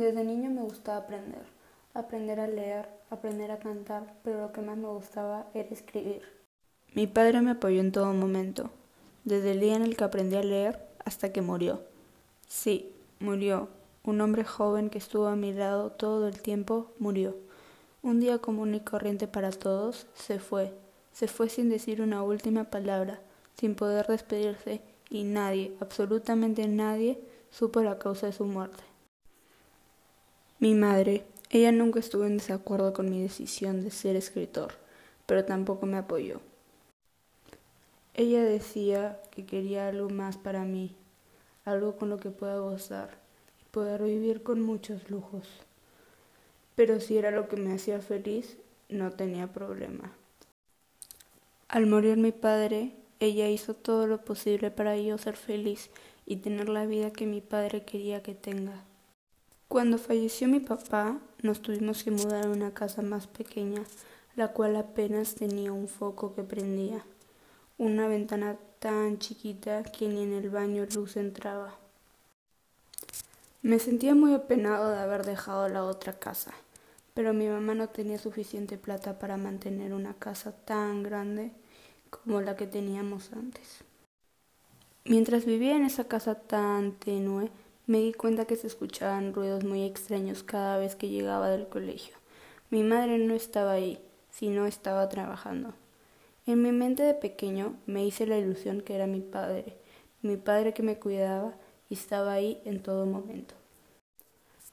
Desde niño me gustaba aprender, aprender a leer, aprender a cantar, pero lo que más me gustaba era escribir. Mi padre me apoyó en todo momento, desde el día en el que aprendí a leer hasta que murió. Sí, murió. Un hombre joven que estuvo a mi lado todo el tiempo murió. Un día común y corriente para todos, se fue. Se fue sin decir una última palabra, sin poder despedirse, y nadie, absolutamente nadie, supo la causa de su muerte. Mi madre, ella nunca estuvo en desacuerdo con mi decisión de ser escritor, pero tampoco me apoyó. Ella decía que quería algo más para mí, algo con lo que pueda gozar y poder vivir con muchos lujos. Pero si era lo que me hacía feliz, no tenía problema. Al morir mi padre, ella hizo todo lo posible para yo ser feliz y tener la vida que mi padre quería que tenga. Cuando falleció mi papá, nos tuvimos que mudar a una casa más pequeña, la cual apenas tenía un foco que prendía una ventana tan chiquita que ni en el baño luz entraba. Me sentía muy apenado de haber dejado la otra casa, pero mi mamá no tenía suficiente plata para mantener una casa tan grande como la que teníamos antes. Mientras vivía en esa casa tan tenue, me di cuenta que se escuchaban ruidos muy extraños cada vez que llegaba del colegio. Mi madre no estaba ahí, sino estaba trabajando. En mi mente de pequeño me hice la ilusión que era mi padre, mi padre que me cuidaba y estaba ahí en todo momento.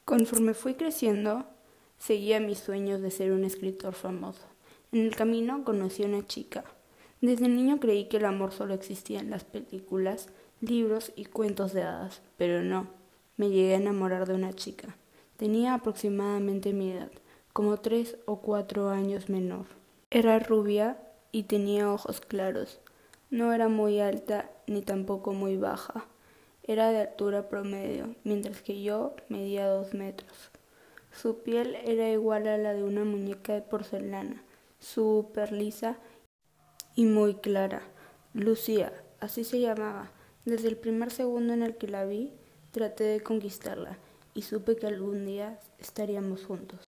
Conforme fui creciendo, seguía mis sueños de ser un escritor famoso. En el camino conocí a una chica. Desde niño creí que el amor solo existía en las películas, libros y cuentos de hadas, pero no. Me llegué a enamorar de una chica. Tenía aproximadamente mi edad, como tres o cuatro años menor. Era rubia y tenía ojos claros. No era muy alta ni tampoco muy baja. Era de altura promedio, mientras que yo medía dos metros. Su piel era igual a la de una muñeca de porcelana, súper lisa y muy clara. Lucía, así se llamaba. Desde el primer segundo en el que la vi, traté de conquistarla y supe que algún día estaríamos juntos.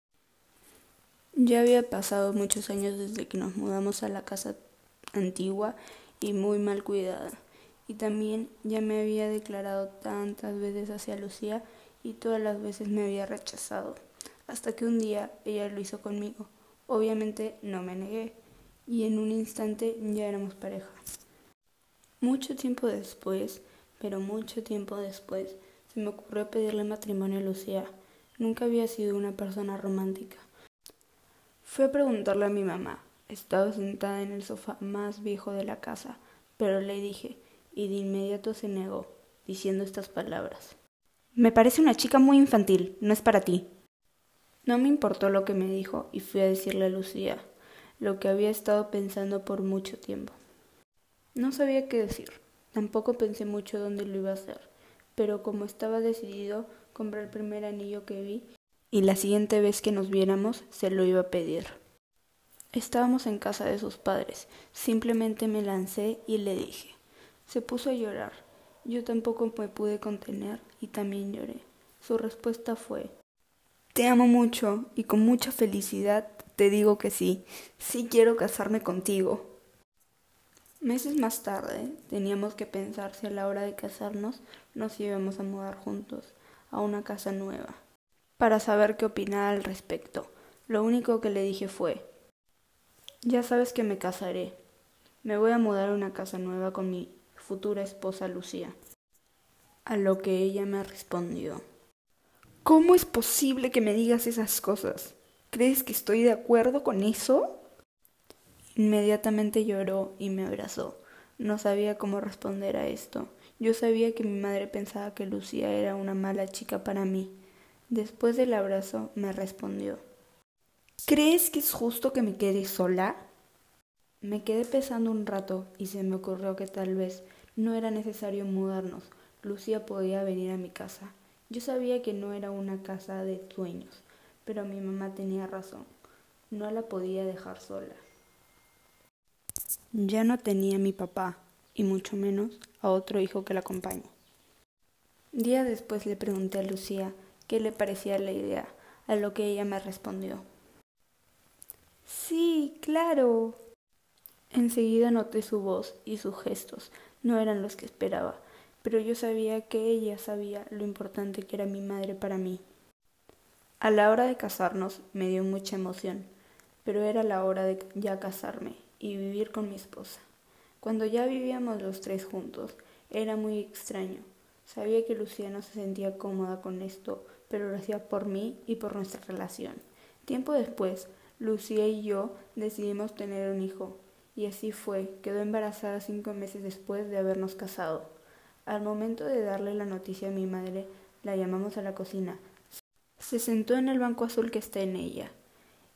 Ya había pasado muchos años desde que nos mudamos a la casa antigua y muy mal cuidada. Y también ya me había declarado tantas veces hacia Lucía y todas las veces me había rechazado. Hasta que un día ella lo hizo conmigo. Obviamente no me negué y en un instante ya éramos pareja. Mucho tiempo después, pero mucho tiempo después, se me ocurrió pedirle matrimonio a Lucía. Nunca había sido una persona romántica Fui a preguntarle a mi mamá. Estaba sentada en el sofá más viejo de la casa, pero le dije, y de inmediato se negó, diciendo estas palabras. Me parece una chica muy infantil, no es para ti. No me importó lo que me dijo y fui a decirle a Lucía lo que había estado pensando por mucho tiempo. No sabía qué decir, tampoco pensé mucho dónde lo iba a hacer, pero como estaba decidido, compré el primer anillo que vi y la siguiente vez que nos viéramos se lo iba a pedir. Estábamos en casa de sus padres. Simplemente me lancé y le dije. Se puso a llorar. Yo tampoco me pude contener y también lloré. Su respuesta fue Te amo mucho y con mucha felicidad te digo que sí. Sí quiero casarme contigo. Meses más tarde teníamos que pensar si a la hora de casarnos nos íbamos a mudar juntos a una casa nueva para saber qué opinaba al respecto. Lo único que le dije fue Ya sabes que me casaré. Me voy a mudar a una casa nueva con mi futura esposa Lucía. A lo que ella me respondió ¿Cómo es posible que me digas esas cosas? ¿Crees que estoy de acuerdo con eso? Inmediatamente lloró y me abrazó. No sabía cómo responder a esto. Yo sabía que mi madre pensaba que Lucía era una mala chica para mí. Después del abrazo me respondió ¿Crees que es justo que me quede sola? Me quedé pesando un rato y se me ocurrió que tal vez no era necesario mudarnos. Lucía podía venir a mi casa. Yo sabía que no era una casa de sueños, pero mi mamá tenía razón. No la podía dejar sola. Ya no tenía a mi papá, y mucho menos a otro hijo que la acompañe. Día después le pregunté a Lucía qué le parecía la idea, a lo que ella me respondió. Sí, claro. Enseguida noté su voz y sus gestos. No eran los que esperaba, pero yo sabía que ella sabía lo importante que era mi madre para mí. A la hora de casarnos me dio mucha emoción, pero era la hora de ya casarme y vivir con mi esposa. Cuando ya vivíamos los tres juntos, era muy extraño. Sabía que Lucía no se sentía cómoda con esto, pero lo hacía por mí y por nuestra relación. Tiempo después, Lucía y yo decidimos tener un hijo, y así fue, quedó embarazada cinco meses después de habernos casado. Al momento de darle la noticia a mi madre, la llamamos a la cocina, se sentó en el banco azul que está en ella,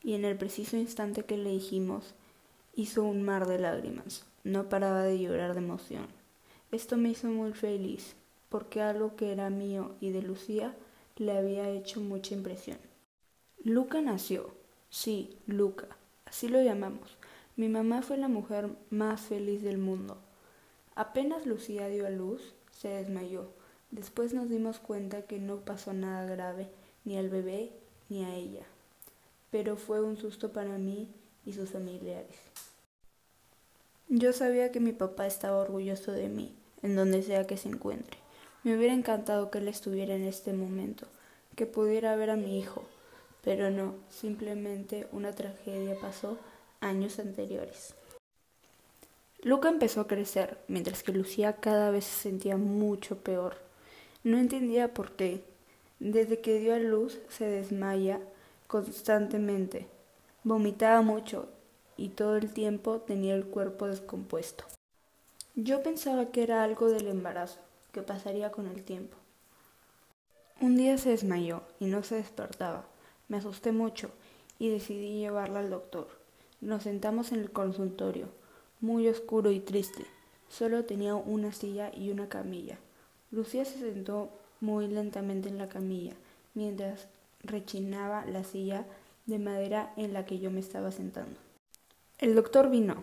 y en el preciso instante que le dijimos, hizo un mar de lágrimas. No paraba de llorar de emoción. Esto me hizo muy feliz, porque algo que era mío y de Lucía le había hecho mucha impresión. Luca nació. Sí, Luca. Así lo llamamos. Mi mamá fue la mujer más feliz del mundo. Apenas Lucía dio a luz, se desmayó. Después nos dimos cuenta que no pasó nada grave ni al bebé ni a ella, pero fue un susto para mí y sus familiares. Yo sabía que mi papá estaba orgulloso de mí, en donde sea que se encuentre. Me hubiera encantado que él estuviera en este momento, que pudiera ver a mi hijo, pero no, simplemente una tragedia pasó años anteriores. Luca empezó a crecer, mientras que Lucía cada vez se sentía mucho peor. No entendía por qué, desde que dio a luz se desmaya constantemente, vomitaba mucho y todo el tiempo tenía el cuerpo descompuesto. Yo pensaba que era algo del embarazo, que pasaría con el tiempo. Un día se desmayó y no se despertaba. Me asusté mucho y decidí llevarla al doctor. Nos sentamos en el consultorio, muy oscuro y triste. Solo tenía una silla y una camilla. Lucía se sentó muy lentamente en la camilla, mientras rechinaba la silla de madera en la que yo me estaba sentando. El doctor vino,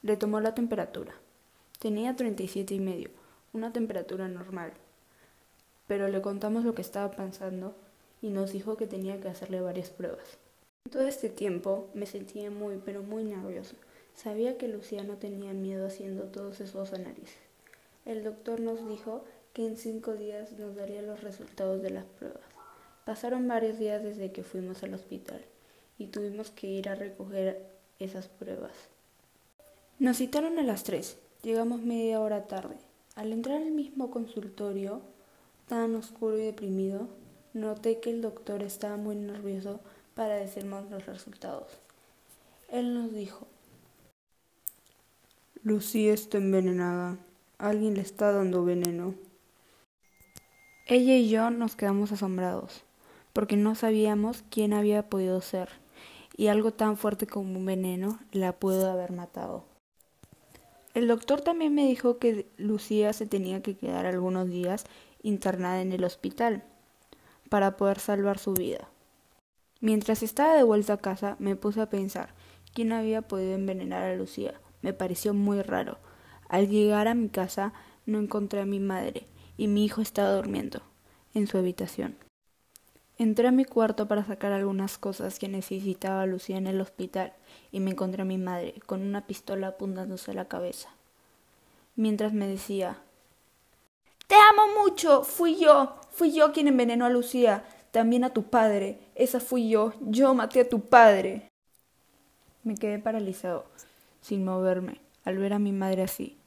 le tomó la temperatura. Tenía treinta y siete y medio, una temperatura normal. Pero le contamos lo que estaba pensando y nos dijo que tenía que hacerle varias pruebas. Todo este tiempo me sentía muy, pero muy nervioso. Sabía que Lucía no tenía miedo haciendo todos esos análisis. El doctor nos dijo que en cinco días nos daría los resultados de las pruebas. Pasaron varios días desde que fuimos al hospital y tuvimos que ir a recoger esas pruebas. Nos citaron a las tres. Llegamos media hora tarde. Al entrar al mismo consultorio, tan oscuro y deprimido, noté que el doctor estaba muy nervioso para decirnos los resultados. Él nos dijo, Lucía está envenenada. Alguien le está dando veneno. Ella y yo nos quedamos asombrados, porque no sabíamos quién había podido ser, y algo tan fuerte como un veneno la pudo haber matado. El doctor también me dijo que Lucía se tenía que quedar algunos días internada en el hospital para poder salvar su vida. Mientras estaba de vuelta a casa me puse a pensar quién había podido envenenar a Lucía. Me pareció muy raro. Al llegar a mi casa no encontré a mi madre, y mi hijo estaba durmiendo en su habitación. Entré a mi cuarto para sacar algunas cosas que necesitaba Lucía en el hospital y me encontré a mi madre con una pistola apuntándose a la cabeza. Mientras me decía Te amo mucho. Fui yo. Fui yo quien envenenó a Lucía. También a tu padre. Esa fui yo. Yo maté a tu padre. Me quedé paralizado, sin moverme, al ver a mi madre así.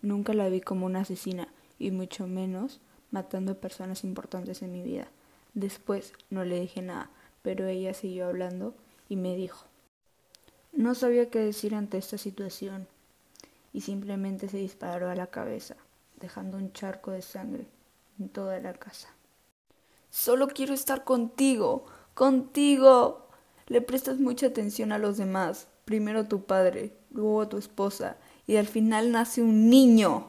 Nunca la vi como una asesina, y mucho menos matando a personas importantes en mi vida. Después no le dije nada, pero ella siguió hablando y me dijo no sabía qué decir ante esta situación y simplemente se disparó a la cabeza, dejando un charco de sangre en toda la casa. Solo quiero estar contigo, contigo. Le prestas mucha atención a los demás, primero tu padre, luego a tu esposa, y al final nace un niño.